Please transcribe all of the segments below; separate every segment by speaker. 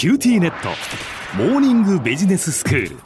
Speaker 1: QTnet。モーニングビジネススクール。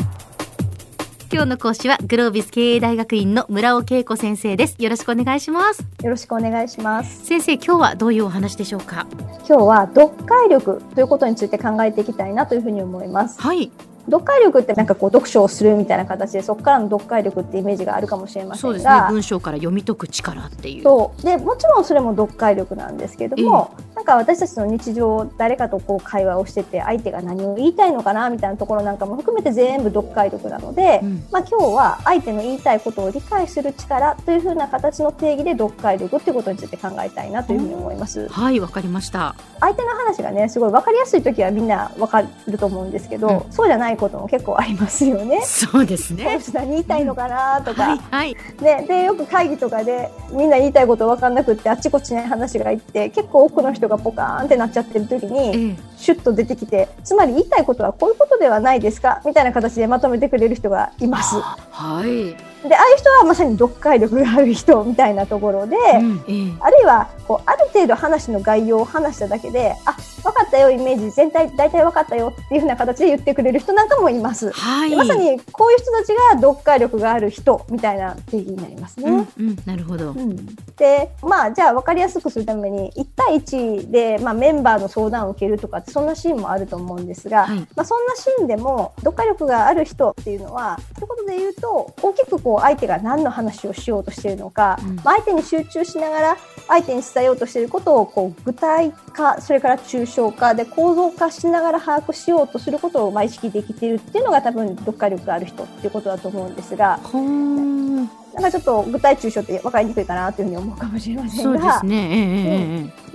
Speaker 2: 今日の講師はグロービス経営大学院の村尾恵子先生です。よろしくお願いします。
Speaker 3: よろしくお願いします。
Speaker 2: 先生今日はどういうお話でしょうか？
Speaker 3: 今日は読解力ということについて考えていきたいなというふうに思います。
Speaker 2: はい。
Speaker 3: 読解力ってなんかこう読書をするみたいな形でそこからの読解力ってイメージがあるかもしれませんが。
Speaker 2: そうですね。文章から読み解く力っていう。
Speaker 3: そう。でもちろんそれも読解力なんですけども、なんか私たちの日常誰かとこう会話をしてて相手が何を言いたいのかなみたいなところなんかも含めて全部読解力なので、
Speaker 2: うん。
Speaker 3: まあ、今日は相手の言いたいことを理解する力というふうな形の定義で読解力っていうことについて考えたいなというふうに思います。
Speaker 2: はいわかりました。
Speaker 3: 相手の話がねすごい分かりやすい時はみんな分かると思うんですけど、
Speaker 2: う
Speaker 3: そうじゃないことも結構ありますよね。
Speaker 2: そうですね。
Speaker 3: 人何言いたいのかなとか、
Speaker 2: はいはい。
Speaker 3: ね、でよく会議とかでみんな言いたいこと分かんなくってあっちこっちに話がいって結構多くの人がポカーンってなっちゃってる時に
Speaker 2: ええ。
Speaker 3: シュッと出てきてつまり言いたいことはこういうことではないですかみたいな形でまとめてくれる人がいます。
Speaker 2: はい、
Speaker 3: でああいう人はまさに読解力がある人みたいなところで、
Speaker 2: うん。ええ。
Speaker 3: あるいはこうある程度話の概要を話しただけであ分かったよイメージ。全体大体分かったよっていうふうな形で言ってくれる人なんかもいます。
Speaker 2: はい。
Speaker 3: でまさにこういう人たちが読解力がある人みたいな定義になりますね。
Speaker 2: うんうんなるほど。
Speaker 3: うん。でまあじゃあ分かりやすくするために1対1で、まあ、メンバーの相談を受けるとかってそんなシーンもあると思うんですが、
Speaker 2: はい。
Speaker 3: まあ、そんなシーンでも読解力がある人っていうのはで言うと大きくこう相手が何の話をしようとしているのか、
Speaker 2: うん。
Speaker 3: まあ、相手に集中しながら相手に伝えようとしていることをこう具体化それから抽象化で構造化しながら把握しようとすることをまあ意識できているっていうのが多分読解力がある人っていうことだと思うんですがなんかちょっと具体抽象って分かりにくいかなというふうに思うかもしれませんが。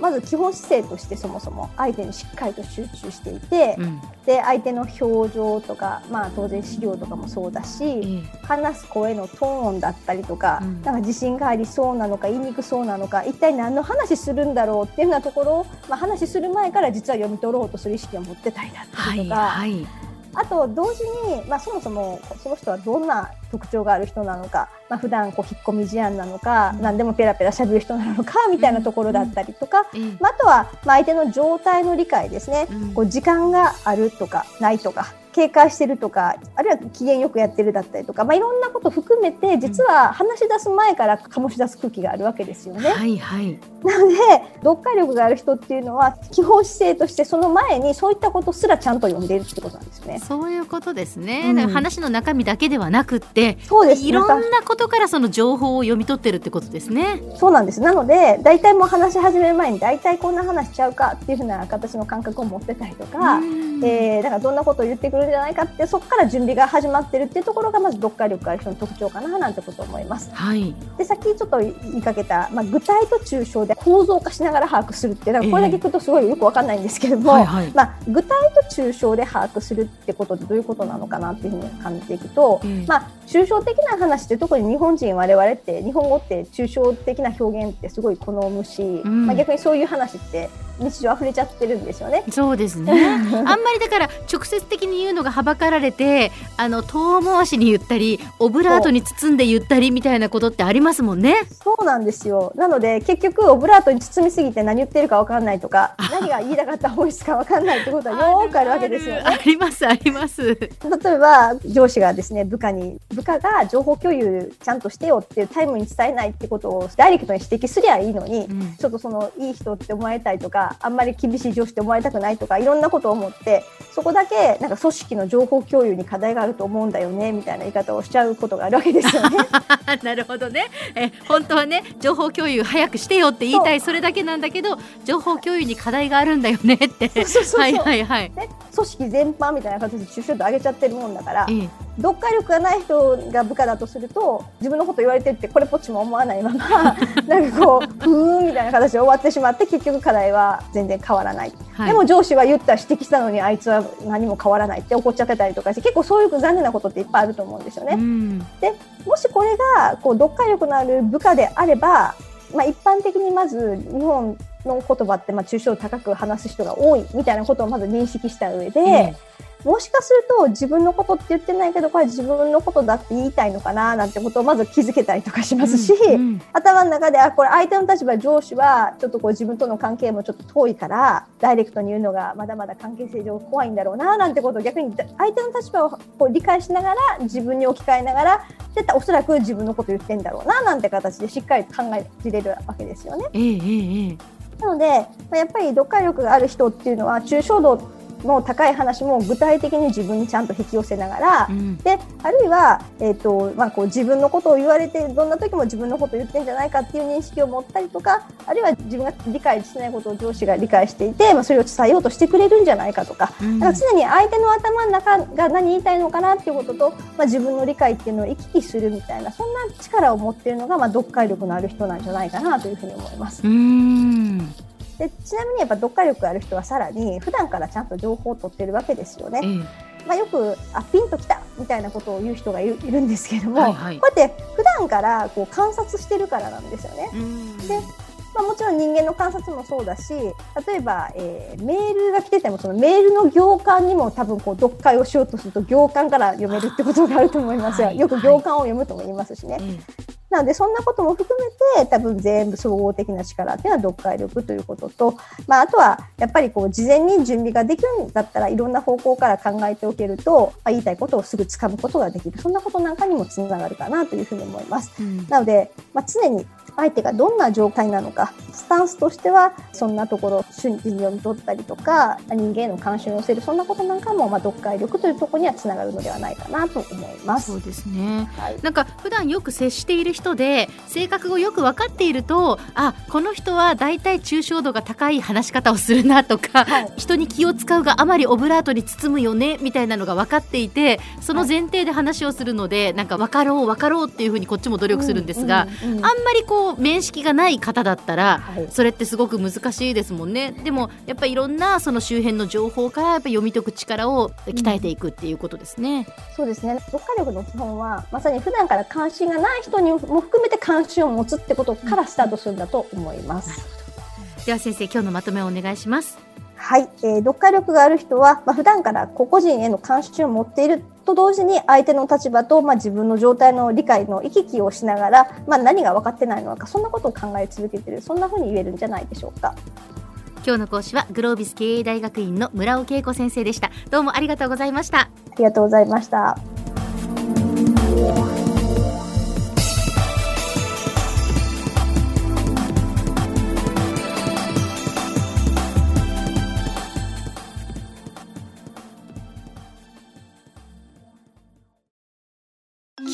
Speaker 3: まず基本姿勢としてそもそも相手にしっかりと集中していて、
Speaker 2: えうん。
Speaker 3: で相手の表情とか、まあ、当然資料とかもそうだし、
Speaker 2: ええ。
Speaker 3: 話す声のトーンだったりとか,、
Speaker 2: うん。
Speaker 3: なんか自信がありそうなのか言いにくそうなのか一体何の話するんだろうっていうようなところを、まあ、話する前から実は読み取ろうとする意識を持ってたりだった
Speaker 2: はい
Speaker 3: りとか、
Speaker 2: はい
Speaker 3: あと同時に、まあ、そもそもその人はどんな特徴がある人なのか、まあ普段こう引っ込み思案なのか、
Speaker 2: うん。
Speaker 3: 何でもペラペラ喋る人なのかみたいなところだったりとか、
Speaker 2: ええ
Speaker 3: まあ、あとは、まあ、相手の状態の理解ですね、
Speaker 2: うん。
Speaker 3: こう時間があるとかないとか警戒してるとかあるいは機嫌よくやってるだったりとか、まあ、いろんなこと含めて実は話し出す前から醸し出す空気があるわけですよね。
Speaker 2: はいはい
Speaker 3: なので読解力がある人っていうのは基本姿勢としてその前にそういったことすらちゃんと読んでいるってことなんですね。
Speaker 2: そういうことですね、
Speaker 3: うん
Speaker 2: だから話の中身だけではなくって
Speaker 3: そうです
Speaker 2: いろ
Speaker 3: なん
Speaker 2: なことからその情報を読み取ってるってことですね。
Speaker 3: そうなんです。なので、大体もう話し始める前に、大体こんな話しちゃうかっていうふうな形の感覚を持ってたりとか、
Speaker 2: うん
Speaker 3: えー、だからどんなことを言ってくるんじゃないかって、そこから準備が始まってるっていうところが、まず読解力がある人の特徴かな、なんてことを思います。
Speaker 2: はい、
Speaker 3: で、さっきちょっと言いかけた、まあ、具体と抽象で構造化しながら把握するってこれだけ聞くとすごいよくわかんないんですけれども、
Speaker 2: はいはい。
Speaker 3: まあ、具体と抽象で把握するってことってどういうことなのかなっていうふうに感じていくと、
Speaker 2: ええ。
Speaker 3: まあ、抽象的な話って特に日本人我々って日本語って抽象的な表現ってすごい好むし、
Speaker 2: ん。
Speaker 3: まあ、逆にそういう話って日常溢れちゃってるんですよね。
Speaker 2: そうですね あんまりだから直接的に言うのがはばかられてあの遠回しに言ったりオブラートに包んで言ったりみたいなことってありますもんね。
Speaker 3: そうなんですよなので結局オブラートに包みすぎて何言ってるか分かんないとか 何が言いたかった本質か分かんないってことはよーくあるわけですよね。
Speaker 2: ありますあります。
Speaker 3: 例えば上司がですね部下に部下が情報共有ちゃんとしてよっていうタイムに伝えないってことをダイレクトに指摘すりゃいいのに、
Speaker 2: うん
Speaker 3: ちょっとそのいい人って思われたいとかあんまり厳しい上司って思われたくないとかいろんなことを思ってそこだけなんか組織の情報共有に課題があると思うんだよねみたいな言い方をしちゃうことがあるわけですよね。
Speaker 2: なるほどね。え本当はね情報共有早くしてよって言いたいそれだけなんだけど情報共有に課題があるんだよねって。
Speaker 3: そうそうそう
Speaker 2: はいはいはい。
Speaker 3: ね組織全般みたいな形で抽象度上げちゃってるもんだから
Speaker 2: ええ
Speaker 3: 読解力がない人が部下だとすると自分のこと言われてるってこれっぽっちも思わないまま なんかこうふーんみたいな形で終わってしまって結局課題は全然変わらない、
Speaker 2: はい。
Speaker 3: でも上司は言った指摘したのにあいつは何も変わらないって怒っちゃってたりとかして結構そういう残念なことっていっぱいあると思うんですよね。
Speaker 2: うん。
Speaker 3: でもしこれがこう読解力のある部下であれば、まあ、一般的にまず日本の言葉ってまあ抽象度高く話す人が多いみたいなことをまず認識した上で、
Speaker 2: ええ
Speaker 3: もしかすると自分のことって言ってないけど、これ自分のことだって言いたいのかななんてことをまず気づけたりとかしますし、
Speaker 2: うんうん
Speaker 3: 頭の中で、あ、これ相手の立場、上司は、ちょっとこう自分との関係もちょっと遠いから、ダイレクトに言うのがまだまだ関係性上怖いんだろうな、なんてことを逆に相手の立場をこう理解しながら、自分に置き換えながら、絶対おそらく自分のこと言ってんだろうな、なんて形でしっかり考えれるわけですよね。
Speaker 2: ええええええ
Speaker 3: なので、まあやっぱり読解力がある人っていうのは、抽象度の高い話も具体的に自分にちゃんと引き寄せながら、
Speaker 2: うん。
Speaker 3: であるいは、えーとまあ、こう自分のことを言われてどんな時も自分のことを言ってんじゃないかっていう認識を持ったりとかあるいは自分が理解してないことを上司が理解していて、まあ、それを伝えようとしてくれるんじゃないかとか,、
Speaker 2: うん。
Speaker 3: だから常に相手の頭の中が何言いたいのかなっていうことと、まあ、自分の理解っていうのを行き来するみたいなそんな力を持っているのが、まあ、読解力のある人なんじゃないかなというふうに思います。
Speaker 2: うーん
Speaker 3: でちなみにやっぱ読解力がある人はさらに普段からちゃんと情報を取ってるわけですよね。
Speaker 2: ええ
Speaker 3: まあ、よくあピンときたみたいなことを言う人がいるいるんですけれども、
Speaker 2: はいはい
Speaker 3: こうやって普段からこう観察してるからなんですよね。
Speaker 2: うん
Speaker 3: でまあ、もちろん人間の観察もそうだし例えば、えーメールが来ててもそのメールの行間にも多分こう読解をしようとすると行間から読めるってことがあると思いますよ、
Speaker 2: はい
Speaker 3: よく行間を読むとも言いますしね。
Speaker 2: え
Speaker 3: なのでそんなことも含めて多分全部総合的な力っていうのは読解力ということと、まあ、あとはやっぱりこう事前に準備ができるんだったらいろんな方向から考えておけると、まあ、言いたいことをすぐ掴むことができるそんなことなんかにもつながるかなというふうに思います。
Speaker 2: えうん
Speaker 3: なので、まあ、常に相手がどんな状態なのかスタンスとしてはそんなところ瞬時に読み取ったりとか人間への関心を寄せるそんなことなんかも、まあ、読解力というところにはつながるのではないかなと思います。
Speaker 2: そうですね。
Speaker 3: はい。
Speaker 2: なんか普段よく接している人で性格をよく分かっているとあこの人は大体抽象度が高い話し方をするなとか、
Speaker 3: はい。
Speaker 2: 人に気を使うがあまりオブラートに包むよねみたいなのが分かっていてその前提で話をするのでなんか分かろう分かろうっていうふうにこっちも努力するんですが、
Speaker 3: うんうんうん。
Speaker 2: あんまりこう面識がない方だったら
Speaker 3: はい
Speaker 2: それってすごく難しいですもんねでもやっぱりいろんなその周辺の情報からやっぱ読み解く力を鍛えていくっていうことですね。
Speaker 3: そうですね読解力の基本はまさに普段から関心がない人にも含めて関心を持つってことからスタートするんだと思います。
Speaker 2: では先生今日のまとめをお願いします。
Speaker 3: はい、えー読解力がある人は、まあ、普段から個々人への関心を持っていると同時に相手の立場と、まあ、自分の状態の理解の行き来をしながら、まあ、何が分かってないのかそんなことを考え続けているそんなふうに言えるんじゃないでしょうか。
Speaker 2: 今日の講師はグロービス経営大学院の村尾恵子先生でしたどうもありがとうございました
Speaker 3: ありがとうございました。